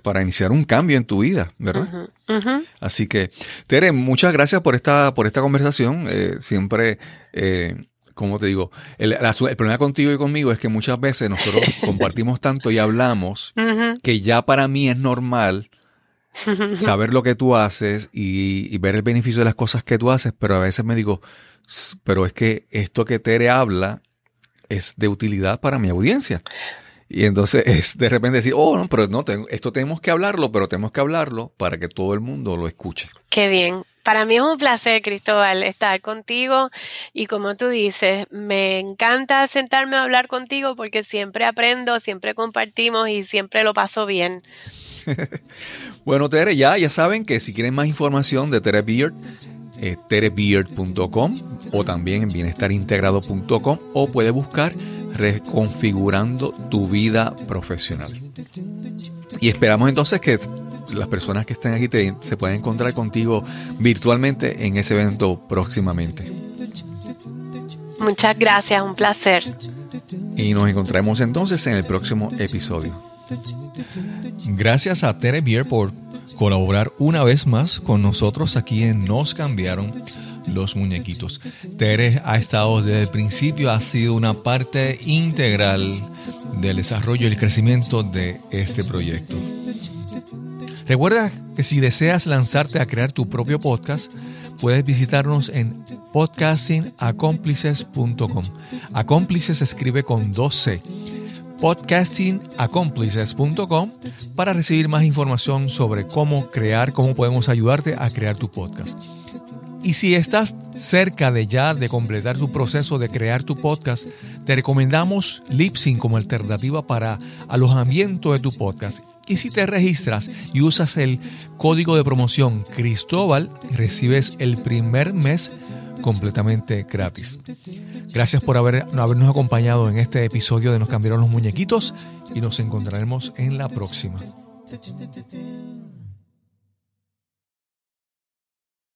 Speaker 1: para iniciar un cambio en tu vida, ¿verdad? Así que, Tere, muchas gracias por esta, por esta conversación. Eh, siempre, eh, como te digo, el, el, problema contigo y conmigo es que muchas veces nosotros compartimos tanto y hablamos que ya para mí es normal saber lo que tú haces y, ver el beneficio de las cosas que tú haces, pero a veces me digo, pero es que esto que Tere habla es de utilidad para mi audiencia. Y entonces es de repente decir, oh, no, pero no, esto tenemos que hablarlo, pero tenemos que hablarlo para que todo el mundo lo escuche.
Speaker 2: Qué bien. Para mí es un placer, Cristóbal, estar contigo y como tú dices, me encanta sentarme a hablar contigo porque siempre aprendo, siempre compartimos y siempre lo paso bien.
Speaker 1: bueno, Tere, ya, ya saben que si quieren más información de Tere Beard, eh, terebeard.com o también en bienestarintegrado.com o puede buscar reconfigurando tu vida profesional. Y esperamos entonces que las personas que estén aquí se puedan encontrar contigo virtualmente en ese evento próximamente.
Speaker 2: Muchas gracias, un placer.
Speaker 1: Y nos encontraremos entonces en el próximo episodio. Gracias a Tere Bier por colaborar una vez más con nosotros aquí en Nos cambiaron los muñequitos. Tere ha estado desde el principio, ha sido una parte integral del desarrollo y el crecimiento de este proyecto. Recuerda que si deseas lanzarte a crear tu propio podcast, puedes visitarnos en podcastingacomplices.com. Acómplices escribe con 2C podcastingaccomplices.com para recibir más información sobre cómo crear, cómo podemos ayudarte a crear tu podcast. Y si estás cerca de ya de completar tu proceso de crear tu podcast, te recomendamos Lipsyn como alternativa para alojamiento de tu podcast. Y si te registras y usas el código de promoción Cristóbal, recibes el primer mes completamente gratis. Gracias por habernos acompañado en este episodio de Nos cambiaron los muñequitos y nos encontraremos en la próxima.